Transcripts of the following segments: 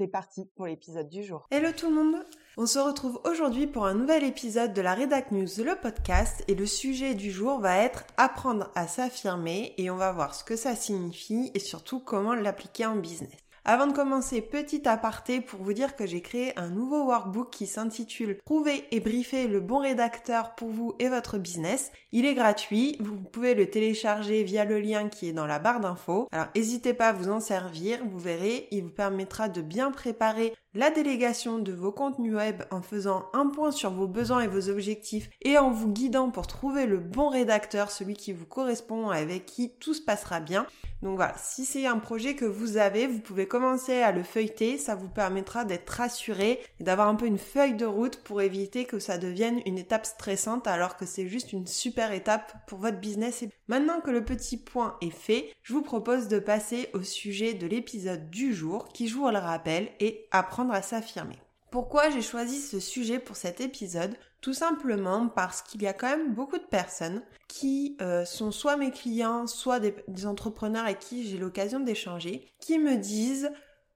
C'est parti pour l'épisode du jour. Hello tout le monde On se retrouve aujourd'hui pour un nouvel épisode de la Redac News, le podcast, et le sujet du jour va être apprendre à s'affirmer et on va voir ce que ça signifie et surtout comment l'appliquer en business. Avant de commencer, petit aparté pour vous dire que j'ai créé un nouveau workbook qui s'intitule Trouver et briefer le bon rédacteur pour vous et votre business. Il est gratuit, vous pouvez le télécharger via le lien qui est dans la barre d'infos. Alors n'hésitez pas à vous en servir, vous verrez, il vous permettra de bien préparer la délégation de vos contenus web en faisant un point sur vos besoins et vos objectifs et en vous guidant pour trouver le bon rédacteur, celui qui vous correspond, avec qui tout se passera bien. Donc voilà, si c'est un projet que vous avez, vous pouvez commencer à le feuilleter, ça vous permettra d'être rassuré et d'avoir un peu une feuille de route pour éviter que ça devienne une étape stressante alors que c'est juste une super étape pour votre business. Et maintenant que le petit point est fait, je vous propose de passer au sujet de l'épisode du jour qui, je vous le rappelle, est apprendre à s'affirmer. Pourquoi j'ai choisi ce sujet pour cet épisode? Tout simplement parce qu'il y a quand même beaucoup de personnes qui euh, sont soit mes clients, soit des, entrepreneurs avec qui j'ai l'occasion d'échanger, qui me disent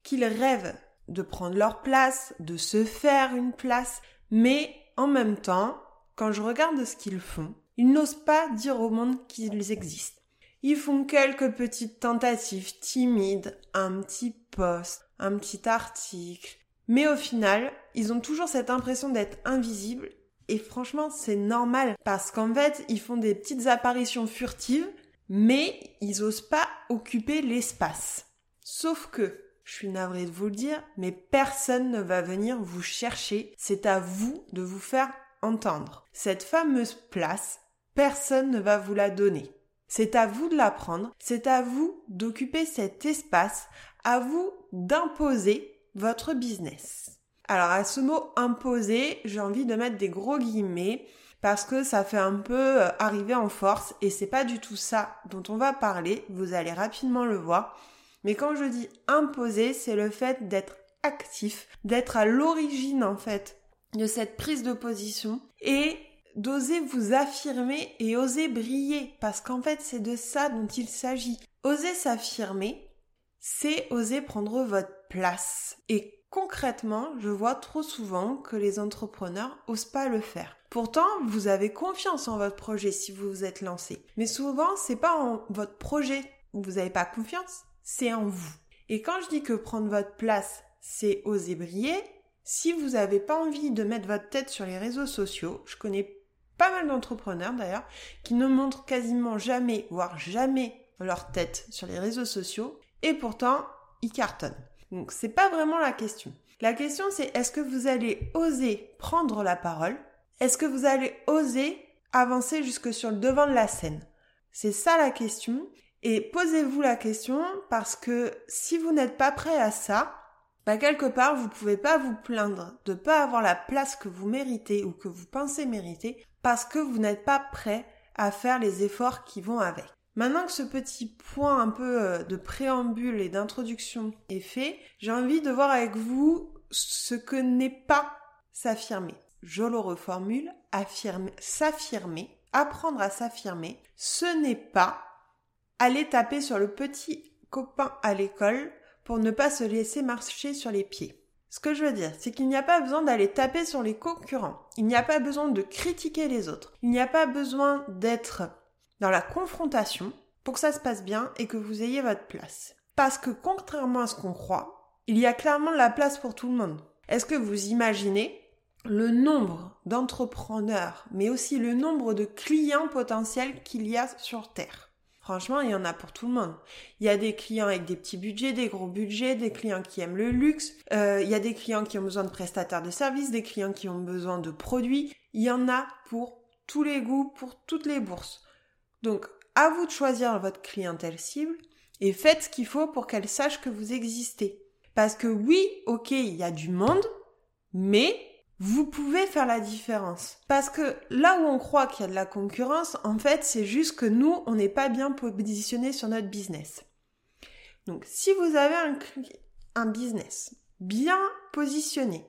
qu'ils rêvent de prendre leur place, de se faire une place, mais en même temps, quand je regarde ce qu'ils font, ils n'osent pas dire au monde qu'ils existent. Ils font quelques petites tentatives timides, un petit post, un petit article, mais au final, ils ont toujours cette impression d'être invisibles. Et franchement, c'est normal parce qu'en fait, ils font des petites apparitions furtives, mais ils osent pas occuper l'espace. Sauf que, je suis navrée de vous le dire, mais personne ne va venir vous chercher. C'est à vous de vous faire entendre. Cette fameuse place, personne ne va vous la donner. C'est à vous de la prendre, c'est à vous d'occuper cet espace, à vous d'imposer votre business. Alors à ce mot imposer, j'ai envie de mettre des gros guillemets parce que ça fait un peu euh, arriver en force et c'est pas du tout ça dont on va parler, vous allez rapidement le voir. Mais quand je dis imposer, c'est le fait d'être actif, d'être à l'origine en fait de cette prise de position et d'oser vous affirmer et oser briller parce qu'en fait c'est de ça dont il s'agit. Oser s'affirmer, c'est oser prendre votre place. Et concrètement, je vois trop souvent que les entrepreneurs osent pas le faire. Pourtant, vous avez confiance en votre projet si vous vous êtes lancé. Mais souvent, c'est pas en votre projet où vous n'avez pas confiance, c'est en vous. Et quand je dis que prendre votre place, c'est oser briller, si vous n'avez pas envie de mettre votre tête sur les réseaux sociaux, je connais pas mal d'entrepreneurs d'ailleurs, qui ne montrent quasiment jamais, voire jamais leur tête sur les réseaux sociaux, et pourtant, ils cartonnent. Donc, c'est pas vraiment la question. La question, c'est est-ce que vous allez oser prendre la parole? Est-ce que vous allez oser avancer jusque sur le devant de la scène? C'est ça la question. Et posez-vous la question parce que si vous n'êtes pas prêt à ça, bah quelque part, vous pouvez pas vous plaindre de pas avoir la place que vous méritez ou que vous pensez mériter parce que vous n'êtes pas prêt à faire les efforts qui vont avec. Maintenant que ce petit point un peu euh, de préambule et d'introduction est fait, j'ai envie de voir avec vous ce que n'est pas s'affirmer. Je le reformule, affirmer, s'affirmer, apprendre à s'affirmer, ce n'est pas aller taper sur le petit copain à l'école pour ne pas se laisser marcher sur les pieds. Ce que je veux dire, c'est qu'il n'y a pas besoin d'aller taper sur les concurrents. Il n'y a pas besoin de critiquer les autres. Il n'y a pas besoin d'être dans la confrontation pour que ça se passe bien et que vous ayez votre place. Parce que contrairement à ce qu'on croit, il y a clairement la place pour tout le monde. Est-ce que vous imaginez le nombre d'entrepreneurs, mais aussi le nombre de clients potentiels qu'il y a sur Terre? Franchement, il y en a pour tout le monde. Il y a des clients avec des petits budgets, des gros budgets, des clients qui aiment le luxe, euh, il y a des clients qui ont besoin de prestataires de services, des clients qui ont besoin de produits. Il y en a pour tous les goûts, pour toutes les bourses. Donc, à vous de choisir votre clientèle cible et faites ce qu'il faut pour qu'elle sache que vous existez. Parce que oui, ok, il y a du monde, mais vous pouvez faire la différence. Parce que là où on croit qu'il y a de la concurrence, en fait, c'est juste que nous, on n'est pas bien positionné sur notre business. Donc, si vous avez un, un business bien positionné,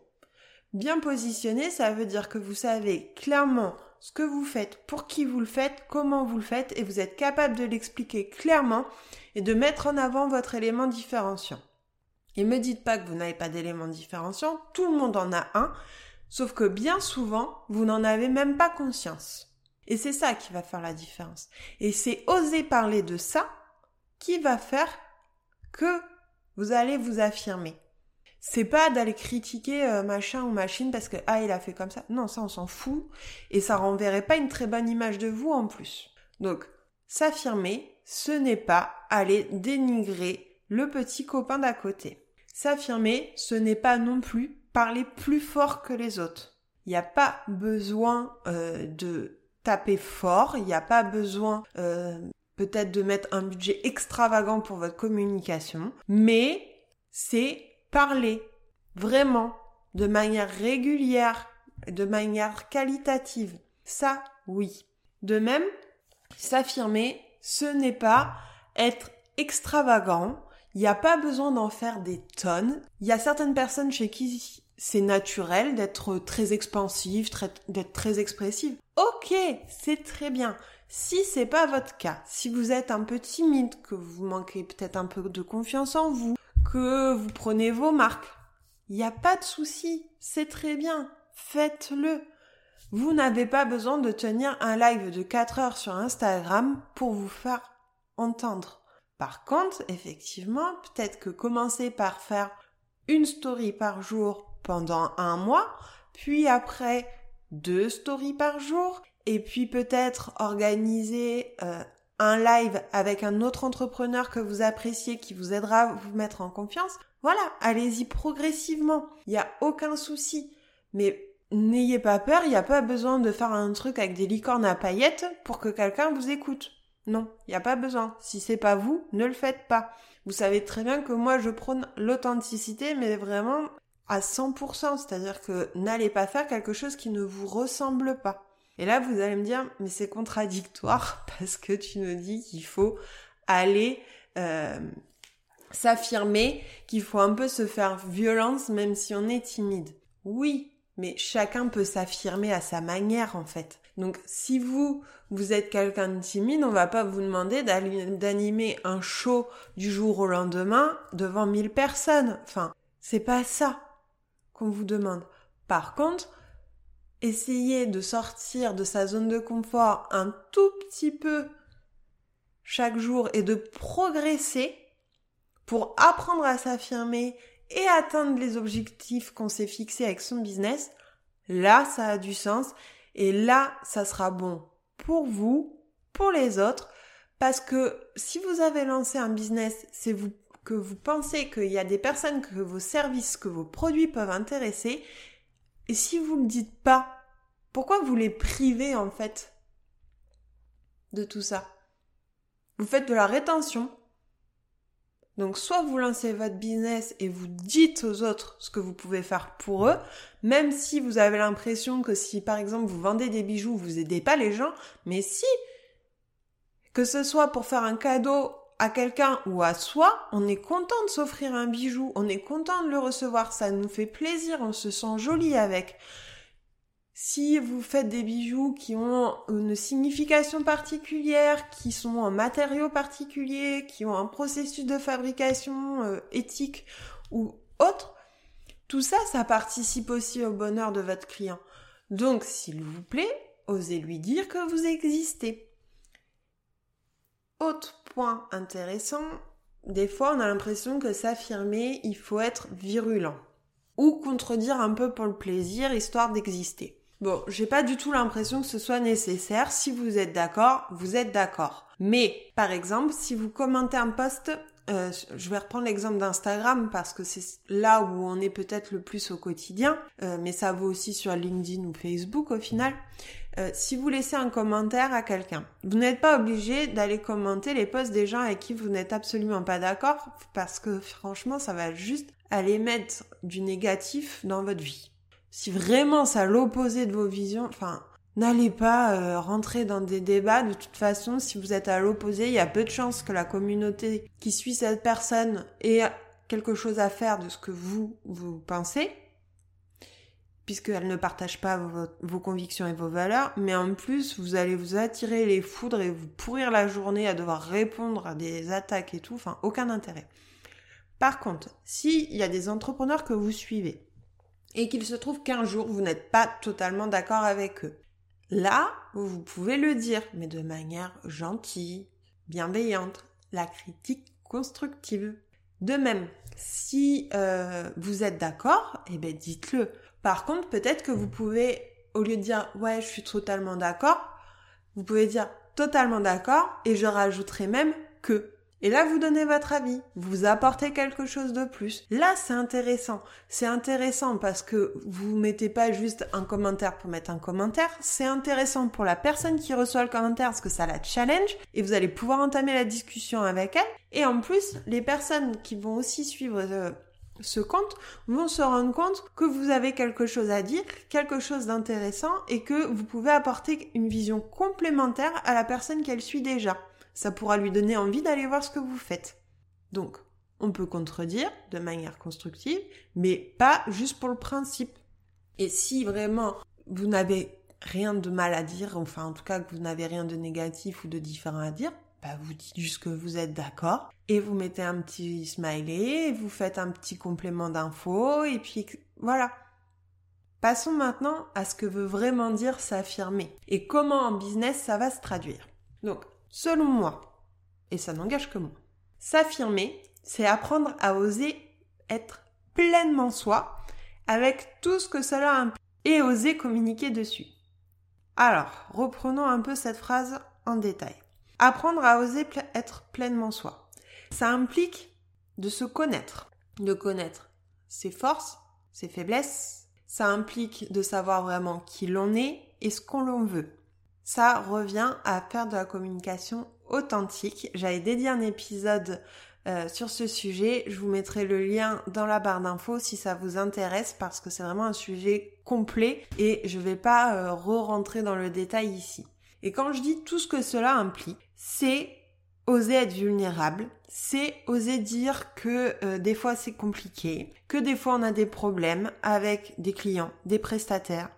bien positionné, ça veut dire que vous savez clairement ce que vous faites, pour qui vous le faites, comment vous le faites, et vous êtes capable de l'expliquer clairement et de mettre en avant votre élément différenciant. Et me dites pas que vous n'avez pas d'élément différenciant, tout le monde en a un, sauf que bien souvent, vous n'en avez même pas conscience. Et c'est ça qui va faire la différence. Et c'est oser parler de ça qui va faire que vous allez vous affirmer. C'est pas d'aller critiquer euh, machin ou machine parce que ah il a fait comme ça. Non, ça on s'en fout et ça renverrait pas une très bonne image de vous en plus. Donc s'affirmer, ce n'est pas aller dénigrer le petit copain d'à côté. S'affirmer, ce n'est pas non plus parler plus fort que les autres. Il n'y a pas besoin euh, de taper fort, il n'y a pas besoin euh, peut-être de mettre un budget extravagant pour votre communication, mais c'est parler vraiment de manière régulière, de manière qualitative. Ça, oui. De même, s'affirmer, ce n'est pas être extravagant. Il n'y a pas besoin d'en faire des tonnes. Il y a certaines personnes chez qui c'est naturel d'être très expansif, d'être très expressive. Ok, c'est très bien. Si c'est pas votre cas, si vous êtes un peu timide, que vous manquez peut-être un peu de confiance en vous, que vous prenez vos marques. Il n'y a pas de souci, c'est très bien, faites-le. Vous n'avez pas besoin de tenir un live de 4 heures sur Instagram pour vous faire entendre. Par contre, effectivement, peut-être que commencer par faire une story par jour pendant un mois, puis après deux stories par jour, et puis peut-être organiser euh, un live avec un autre entrepreneur que vous appréciez qui vous aidera à vous mettre en confiance, voilà, allez-y progressivement. Il n'y a aucun souci. Mais n'ayez pas peur, il n'y a pas besoin de faire un truc avec des licornes à paillettes pour que quelqu'un vous écoute. Non, il n'y a pas besoin. Si c'est pas vous, ne le faites pas. Vous savez très bien que moi je prône l'authenticité, mais vraiment à 100%. C'est-à-dire que n'allez pas faire quelque chose qui ne vous ressemble pas. Et là, vous allez me dire, mais c'est contradictoire parce que tu nous dis qu'il faut aller euh, s'affirmer, qu'il faut un peu se faire violence même si on est timide. Oui, mais chacun peut s'affirmer à sa manière en fait. Donc si vous, vous êtes quelqu'un de timide, on va pas vous demander d'animer un show du jour au lendemain devant 1000 personnes. Enfin, c'est pas ça qu'on vous demande. Par contre, essayer de sortir de sa zone de confort un tout petit peu chaque jour et de progresser pour apprendre à s'affirmer et atteindre les objectifs qu'on s'est fixés avec son business, là, ça a du sens et là, ça sera bon pour vous, pour les autres, parce que si vous avez lancé un business, c'est que vous pensez qu'il y a des personnes que vos services, que vos produits peuvent intéresser, et si vous ne dites pas, pourquoi vous les privez en fait de tout ça? Vous faites de la rétention. Donc soit vous lancez votre business et vous dites aux autres ce que vous pouvez faire pour eux, même si vous avez l'impression que si par exemple vous vendez des bijoux, vous aidez pas les gens, mais si que ce soit pour faire un cadeau à quelqu'un ou à soi, on est content de s'offrir un bijou, on est content de le recevoir, ça nous fait plaisir, on se sent joli avec. Si vous faites des bijoux qui ont une signification particulière, qui sont en matériaux particuliers, qui ont un processus de fabrication euh, éthique ou autre, tout ça, ça participe aussi au bonheur de votre client. Donc, s'il vous plaît, osez lui dire que vous existez. Autre intéressant, des fois on a l'impression que s'affirmer, il faut être virulent ou contredire un peu pour le plaisir, histoire d'exister. Bon, j'ai pas du tout l'impression que ce soit nécessaire. Si vous êtes d'accord, vous êtes d'accord. Mais, par exemple, si vous commentez un post, euh, je vais reprendre l'exemple d'Instagram parce que c'est là où on est peut-être le plus au quotidien, euh, mais ça vaut aussi sur LinkedIn ou Facebook au final. Euh, si vous laissez un commentaire à quelqu'un, vous n'êtes pas obligé d'aller commenter les posts des gens avec qui vous n'êtes absolument pas d'accord parce que franchement, ça va juste aller mettre du négatif dans votre vie. Si vraiment c'est à l'opposé de vos visions, enfin, n'allez pas euh, rentrer dans des débats. De toute façon, si vous êtes à l'opposé, il y a peu de chances que la communauté qui suit cette personne ait quelque chose à faire de ce que vous, vous pensez puisqu'elle ne partage pas vos, convictions et vos valeurs, mais en plus, vous allez vous attirer les foudres et vous pourrir la journée à devoir répondre à des attaques et tout, enfin, aucun intérêt. Par contre, s'il y a des entrepreneurs que vous suivez et qu'il se trouve qu'un jour vous n'êtes pas totalement d'accord avec eux, là, vous pouvez le dire, mais de manière gentille, bienveillante, la critique constructive. De même, si euh, vous êtes d'accord, eh ben dites-le. Par contre, peut-être que vous pouvez, au lieu de dire ouais, je suis totalement d'accord, vous pouvez dire totalement d'accord et je rajouterai même que. Et là, vous donnez votre avis, vous apportez quelque chose de plus. Là, c'est intéressant. C'est intéressant parce que vous mettez pas juste un commentaire pour mettre un commentaire. C'est intéressant pour la personne qui reçoit le commentaire parce que ça la challenge et vous allez pouvoir entamer la discussion avec elle. Et en plus, les personnes qui vont aussi suivre euh, ce compte vont se rendre compte que vous avez quelque chose à dire, quelque chose d'intéressant et que vous pouvez apporter une vision complémentaire à la personne qu'elle suit déjà. Ça pourra lui donner envie d'aller voir ce que vous faites. Donc, on peut contredire de manière constructive, mais pas juste pour le principe. Et si vraiment vous n'avez rien de mal à dire, enfin en tout cas que vous n'avez rien de négatif ou de différent à dire, bah, vous dites juste que vous êtes d'accord et vous mettez un petit smiley, vous faites un petit complément d'info et puis voilà. Passons maintenant à ce que veut vraiment dire s'affirmer et comment en business ça va se traduire. Donc, selon moi, et ça n'engage que moi, s'affirmer, c'est apprendre à oser être pleinement soi avec tout ce que cela implique et oser communiquer dessus. Alors, reprenons un peu cette phrase en détail. Apprendre à oser être pleinement soi. Ça implique de se connaître, de connaître ses forces, ses faiblesses. Ça implique de savoir vraiment qui l'on est et ce qu'on l'on veut. Ça revient à faire de la communication authentique. J'avais dédié un épisode euh, sur ce sujet. Je vous mettrai le lien dans la barre d'infos si ça vous intéresse parce que c'est vraiment un sujet complet et je vais pas euh, re-rentrer dans le détail ici. Et quand je dis tout ce que cela implique, c'est oser être vulnérable, c'est oser dire que euh, des fois c'est compliqué, que des fois on a des problèmes avec des clients, des prestataires,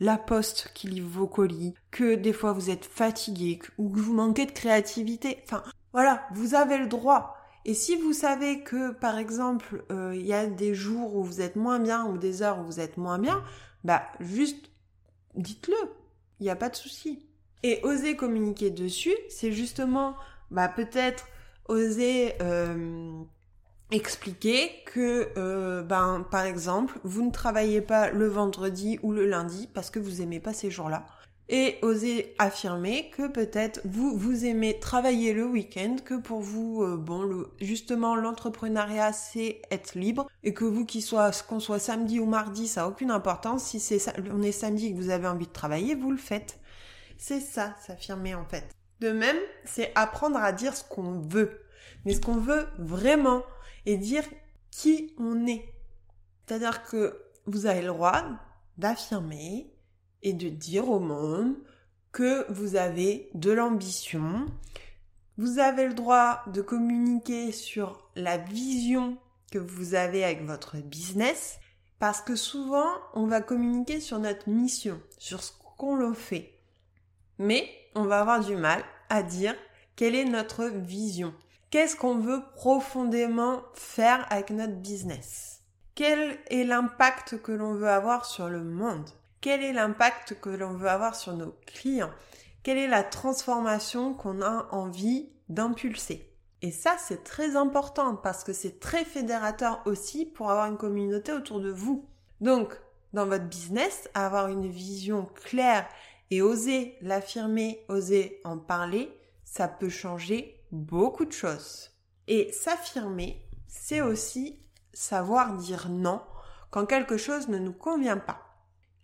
la poste qui livre vos colis, que des fois vous êtes fatigué ou que vous manquez de créativité. Enfin, voilà, vous avez le droit. Et si vous savez que, par exemple, euh, il y a des jours où vous êtes moins bien ou des heures où vous êtes moins bien, bah juste dites-le. Il n'y a pas de souci. Et oser communiquer dessus, c'est justement bah, peut-être oser euh, expliquer que, euh, ben, par exemple, vous ne travaillez pas le vendredi ou le lundi parce que vous aimez pas ces jours-là. Et oser affirmer que peut-être vous, vous aimez travailler le week-end, que pour vous, euh, bon, le, justement, l'entrepreneuriat, c'est être libre, et que vous, soit, qu'on soit samedi ou mardi, ça n'a aucune importance. Si c'est, on est samedi et que vous avez envie de travailler, vous le faites. C'est ça, s'affirmer en fait. De même, c'est apprendre à dire ce qu'on veut, mais ce qu'on veut vraiment, et dire qui on est. C'est-à-dire que vous avez le droit d'affirmer et de dire au monde que vous avez de l'ambition. Vous avez le droit de communiquer sur la vision que vous avez avec votre business parce que souvent on va communiquer sur notre mission, sur ce qu'on le fait. Mais on va avoir du mal à dire quelle est notre vision. Qu'est-ce qu'on veut profondément faire avec notre business? Quel est l'impact que l'on veut avoir sur le monde? Quel est l'impact que l'on veut avoir sur nos clients? Quelle est la transformation qu'on a envie d'impulser? Et ça, c'est très important parce que c'est très fédérateur aussi pour avoir une communauté autour de vous. Donc, dans votre business, avoir une vision claire et oser l'affirmer, oser en parler, ça peut changer beaucoup de choses. Et s'affirmer, c'est aussi savoir dire non quand quelque chose ne nous convient pas.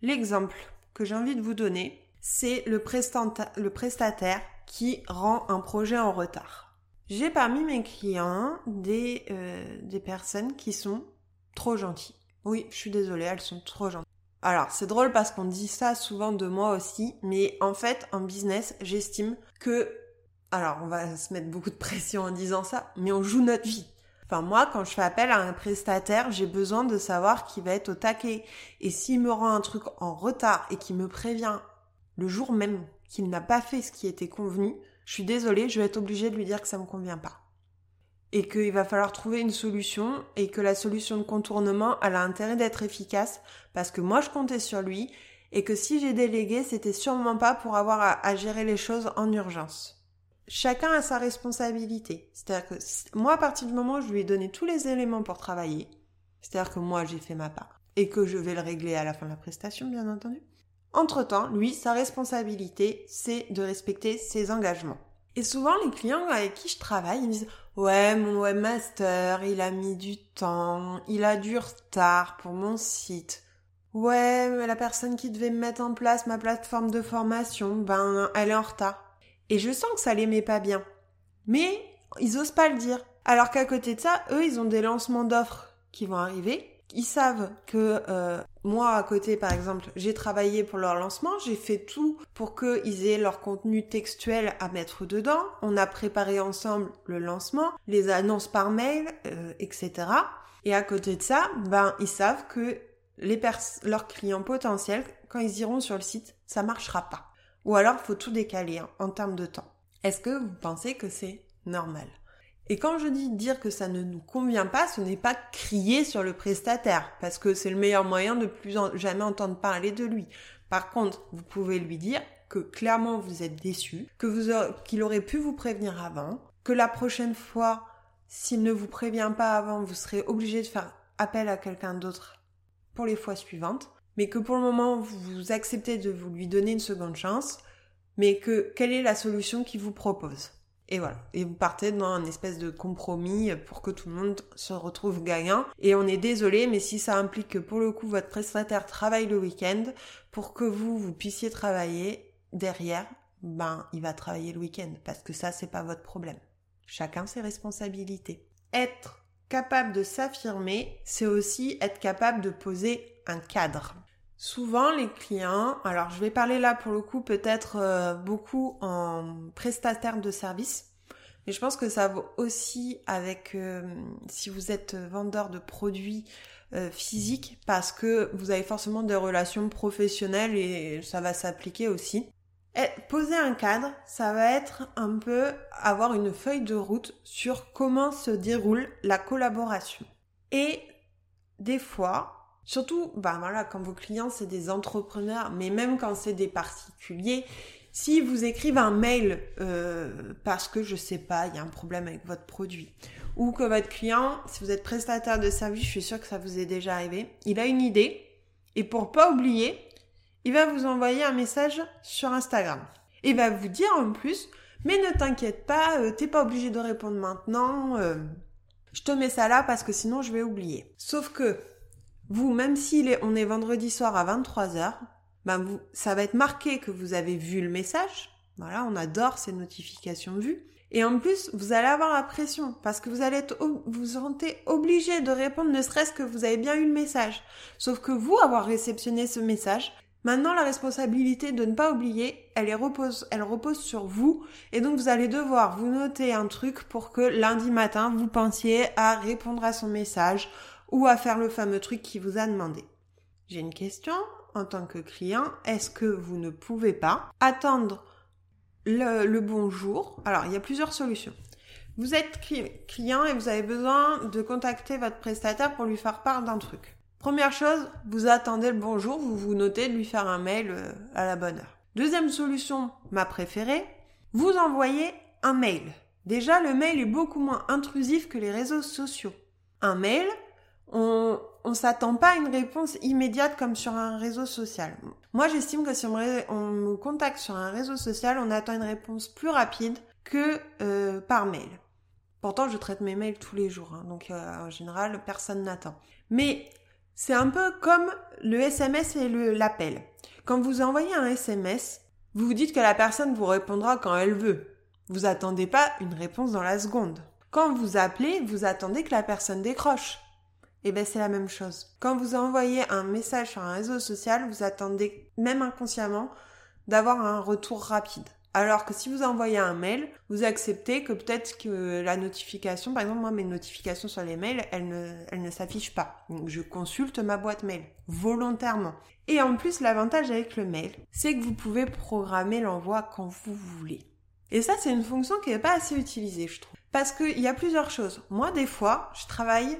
L'exemple que j'ai envie de vous donner, c'est le, prestataire qui rend un projet en retard. J'ai parmi mes clients des, euh, des personnes qui sont trop gentilles. Oui, je suis désolée, elles sont trop gentilles. Alors, c'est drôle parce qu'on dit ça souvent de moi aussi, mais en fait, en business, j'estime que, alors, on va se mettre beaucoup de pression en disant ça, mais on joue notre vie. Enfin, moi, quand je fais appel à un prestataire, j'ai besoin de savoir qu'il va être au taquet. Et s'il me rend un truc en retard et qu'il me prévient le jour même qu'il n'a pas fait ce qui était convenu, je suis désolée, je vais être obligée de lui dire que ça me convient pas et qu'il va falloir trouver une solution et que la solution de contournement a intérêt d'être efficace parce que moi je comptais sur lui et que si j'ai délégué c'était sûrement pas pour avoir à, gérer les choses en urgence. Chacun a sa responsabilité. C'est-à-dire que moi à partir du moment où je lui ai donné tous les éléments pour travailler, c'est-à-dire que moi j'ai fait ma part et que je vais le régler à la fin de la prestation bien entendu. Entre-temps, lui, sa responsabilité, c'est de respecter ses engagements. Et souvent, les clients avec qui je travaille, ils me disent Ouais, mon webmaster, il a mis du temps, il a du retard pour mon site. Ouais, mais la personne qui devait me mettre en place ma plateforme de formation, ben, elle est en retard. Et je sens que ça les met pas bien. Mais ils osent pas le dire. Alors qu'à côté de ça, eux, ils ont des lancements d'offres qui vont arriver ils savent que euh, moi à côté par exemple j'ai travaillé pour leur lancement j'ai fait tout pour qu'ils aient leur contenu textuel à mettre dedans on a préparé ensemble le lancement les annonces par mail euh, etc et à côté de ça ben ils savent que les leurs clients potentiels quand ils iront sur le site ça marchera pas ou alors faut tout décaler hein, en termes de temps. Est-ce que vous pensez que c'est normal? Et quand je dis dire que ça ne nous convient pas, ce n'est pas crier sur le prestataire, parce que c'est le meilleur moyen de plus jamais entendre parler de lui. Par contre, vous pouvez lui dire que clairement vous êtes déçu, que vous qu'il aurait pu vous prévenir avant, que la prochaine fois, s'il ne vous prévient pas avant, vous serez obligé de faire appel à quelqu'un d'autre pour les fois suivantes, mais que pour le moment vous acceptez de vous lui donner une seconde chance, mais que quelle est la solution qu'il vous propose? Et voilà. Et vous partez dans un espèce de compromis pour que tout le monde se retrouve gagnant. Et on est désolé, mais si ça implique que pour le coup votre prestataire travaille le week-end, pour que vous, vous puissiez travailler derrière, ben, il va travailler le week-end. Parce que ça, c'est pas votre problème. Chacun ses responsabilités. Être capable de s'affirmer, c'est aussi être capable de poser un cadre. Souvent, les clients, alors je vais parler là pour le coup peut-être euh, beaucoup en prestataire de service, mais je pense que ça vaut aussi avec euh, si vous êtes vendeur de produits euh, physiques parce que vous avez forcément des relations professionnelles et ça va s'appliquer aussi. Et poser un cadre, ça va être un peu avoir une feuille de route sur comment se déroule la collaboration. Et des fois, Surtout, bah voilà, quand vos clients c'est des entrepreneurs, mais même quand c'est des particuliers, si vous écrivent un mail euh, parce que je sais pas, il y a un problème avec votre produit, ou que votre client, si vous êtes prestataire de service, je suis sûre que ça vous est déjà arrivé, il a une idée et pour pas oublier, il va vous envoyer un message sur Instagram. Il va vous dire en plus, mais ne t'inquiète pas, euh, t'es pas obligé de répondre maintenant. Euh, je te mets ça là parce que sinon je vais oublier. Sauf que vous, même si on est vendredi soir à 23h, ben vous, ça va être marqué que vous avez vu le message. Voilà, on adore ces notifications vues. Et en plus, vous allez avoir la pression parce que vous allez être, vous sentez obligé de répondre, ne serait-ce que vous avez bien eu le message. Sauf que vous, avoir réceptionné ce message, maintenant la responsabilité de ne pas oublier, elle est repose, elle repose sur vous. Et donc vous allez devoir vous noter un truc pour que lundi matin, vous pensiez à répondre à son message ou à faire le fameux truc qui vous a demandé. J'ai une question en tant que client. Est-ce que vous ne pouvez pas attendre le, bonjour Alors, il y a plusieurs solutions. Vous êtes client et vous avez besoin de contacter votre prestataire pour lui faire part d'un truc. Première chose, vous attendez le bonjour, vous vous notez de lui faire un mail euh, à la bonne heure. Deuxième solution, ma préférée, vous envoyez un mail. Déjà, le mail est beaucoup moins intrusif que les réseaux sociaux. Un mail, on on s'attend pas à une réponse immédiate comme sur un réseau social. Moi, j'estime que si on, me contacte sur un réseau social, on attend une réponse plus rapide que euh, par mail. Pourtant, je traite mes mails tous les jours, hein, donc euh, en général, personne n'attend. Mais c'est un peu comme le SMS et l'appel. Quand vous envoyez un SMS, vous vous dites que la personne vous répondra quand elle veut. Vous attendez pas une réponse dans la seconde. Quand vous appelez, vous attendez que la personne décroche. Eh ben c'est la même chose. Quand vous envoyez un message sur un réseau social, vous attendez même inconsciemment d'avoir un retour rapide. Alors que si vous envoyez un mail, vous acceptez que peut-être que la notification, par exemple moi mes notifications sur les mails, elles ne, elles ne s'affichent pas. Donc je consulte ma boîte mail volontairement. Et en plus l'avantage avec le mail, c'est que vous pouvez programmer l'envoi quand vous voulez. Et ça c'est une fonction qui n'est pas assez utilisée je trouve. Parce qu'il y a plusieurs choses. Moi des fois je travaille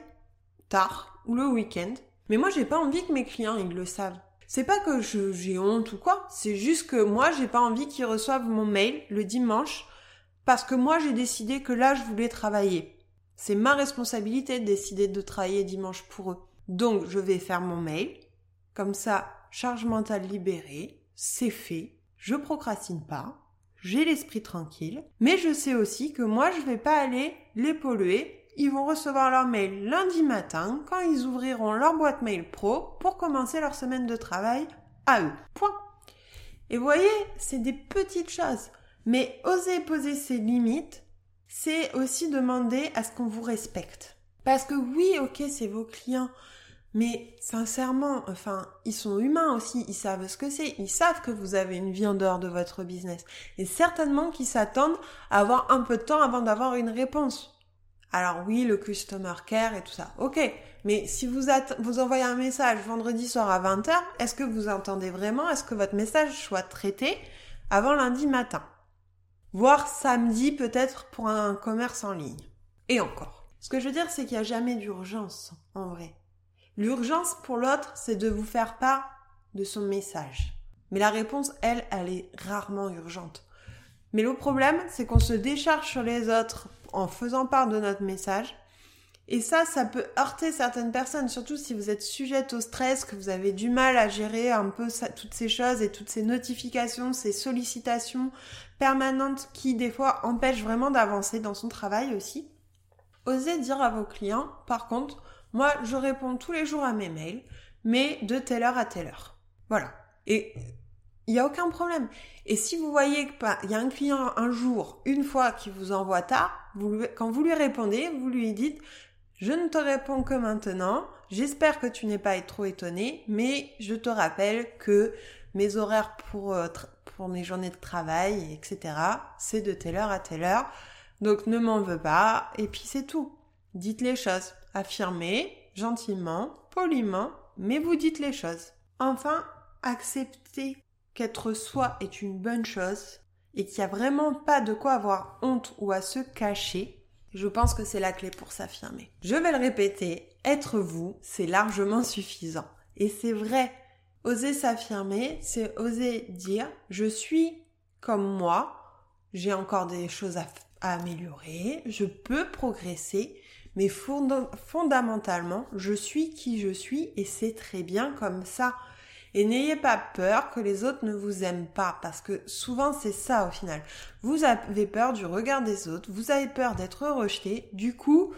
tard ou le week-end, mais moi j'ai pas envie que mes clients ils le savent. C'est pas que j'ai honte ou quoi, c'est juste que moi j'ai pas envie qu'ils reçoivent mon mail le dimanche parce que moi j'ai décidé que là je voulais travailler. C'est ma responsabilité de décider de travailler dimanche pour eux. Donc je vais faire mon mail, comme ça, charge mentale libérée, c'est fait, je procrastine pas, j'ai l'esprit tranquille, mais je sais aussi que moi je vais pas aller les polluer ils vont recevoir leur mail lundi matin quand ils ouvriront leur boîte mail pro pour commencer leur semaine de travail à eux. Point. Et vous voyez, c'est des petites choses. Mais oser poser ses limites, c'est aussi demander à ce qu'on vous respecte. Parce que oui, ok, c'est vos clients, mais sincèrement, enfin, ils sont humains aussi, ils savent ce que c'est, ils savent que vous avez une vie en dehors de votre business. Et certainement qu'ils s'attendent à avoir un peu de temps avant d'avoir une réponse. Alors oui, le customer care et tout ça. Ok, mais si vous, vous envoyez un message vendredi soir à 20h, est-ce que vous entendez vraiment Est-ce que votre message soit traité avant lundi matin? Voire samedi peut-être pour un commerce en ligne. Et encore. Ce que je veux dire, c'est qu'il n'y a jamais d'urgence, en vrai. L'urgence pour l'autre, c'est de vous faire part de son message. Mais la réponse, elle, elle est rarement urgente. Mais le problème, c'est qu'on se décharge sur les autres en faisant part de notre message. Et ça, ça peut heurter certaines personnes, surtout si vous êtes sujette au stress, que vous avez du mal à gérer un peu toutes ces choses et toutes ces notifications, ces sollicitations permanentes qui, des fois, empêchent vraiment d'avancer dans son travail aussi. Osez dire à vos clients, par contre, moi, je réponds tous les jours à mes mails, mais de telle heure à telle heure. Voilà. Et il n'y a aucun problème. Et si vous voyez qu'il y a un client un jour, une fois qui vous envoie tard, quand vous lui répondez, vous lui dites je ne te réponds que maintenant. J'espère que tu n'es pas trop étonné, mais je te rappelle que mes horaires pour, euh, pour mes journées de travail, etc., c'est de telle heure à telle heure. Donc ne m'en veux pas, et puis c'est tout. Dites les choses. Affirmez, gentiment, poliment, mais vous dites les choses. Enfin, acceptez qu'être soi est une bonne chose et qu'il n'y a vraiment pas de quoi avoir honte ou à se cacher, je pense que c'est la clé pour s'affirmer. Je vais le répéter, être vous, c'est largement suffisant. Et c'est vrai, oser s'affirmer, c'est oser dire je suis comme moi, j'ai encore des choses à, améliorer, je peux progresser, mais fondamentalement, je suis qui je suis et c'est très bien comme ça. Et n'ayez pas peur que les autres ne vous aiment pas, parce que souvent c'est ça au final. Vous avez peur du regard des autres, vous avez peur d'être rejeté, du coup,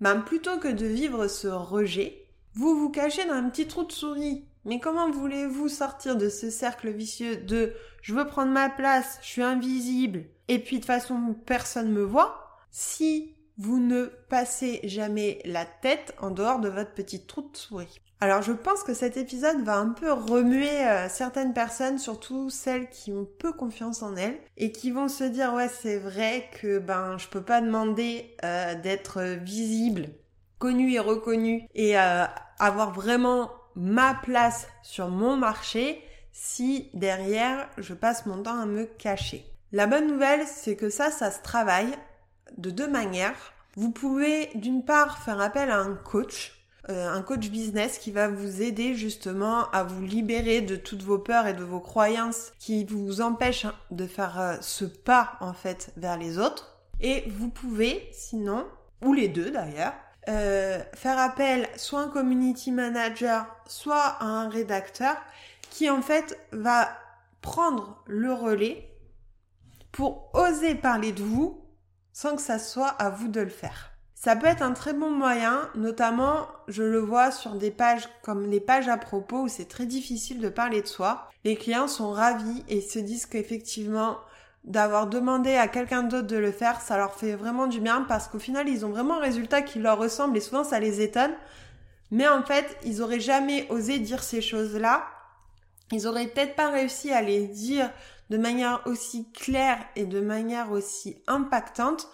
même plutôt que de vivre ce rejet, vous vous cachez dans un petit trou de souris. Mais comment voulez-vous sortir de ce cercle vicieux de je veux prendre ma place, je suis invisible, et puis de façon personne me voit, si vous ne passez jamais la tête en dehors de votre petit trou de souris? Alors je pense que cet épisode va un peu remuer euh, certaines personnes, surtout celles qui ont peu confiance en elles et qui vont se dire ouais c'est vrai que ben je peux pas demander euh, d'être visible, connu et reconnu et euh, avoir vraiment ma place sur mon marché si derrière je passe mon temps à me cacher. La bonne nouvelle c'est que ça ça se travaille de deux manières. Vous pouvez d'une part faire appel à un coach un coach business qui va vous aider justement à vous libérer de toutes vos peurs et de vos croyances qui vous empêchent hein, de faire euh, ce pas en fait vers les autres. Et vous pouvez sinon, ou les deux d'ailleurs, euh, faire appel soit à un community manager, soit à un rédacteur qui en fait va prendre le relais pour oser parler de vous sans que ça soit à vous de le faire. Ça peut être un très bon moyen, notamment je le vois sur des pages comme les pages à propos où c'est très difficile de parler de soi. Les clients sont ravis et se disent qu'effectivement d'avoir demandé à quelqu'un d'autre de le faire, ça leur fait vraiment du bien parce qu'au final ils ont vraiment un résultat qui leur ressemble et souvent ça les étonne. Mais en fait, ils auraient jamais osé dire ces choses-là. Ils auraient peut-être pas réussi à les dire de manière aussi claire et de manière aussi impactante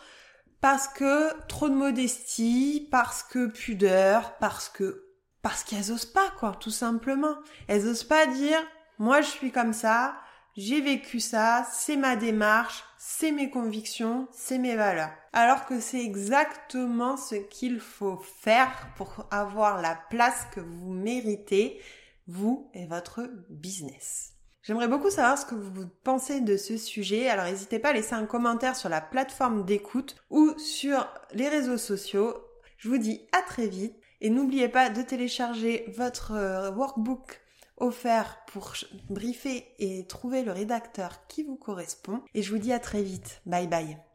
parce que trop de modestie, parce que pudeur, parce que parce qu'elles osent pas quoi, tout simplement. Elles osent pas dire moi je suis comme ça, j'ai vécu ça, c'est ma démarche, c'est mes convictions, c'est mes valeurs. Alors que c'est exactement ce qu'il faut faire pour avoir la place que vous méritez, vous et votre business. J'aimerais beaucoup savoir ce que vous pensez de ce sujet. Alors n'hésitez pas à laisser un commentaire sur la plateforme d'écoute ou sur les réseaux sociaux. Je vous dis à très vite et n'oubliez pas de télécharger votre euh, workbook offert pour briefer et trouver le rédacteur qui vous correspond. Et je vous dis à très vite. Bye bye.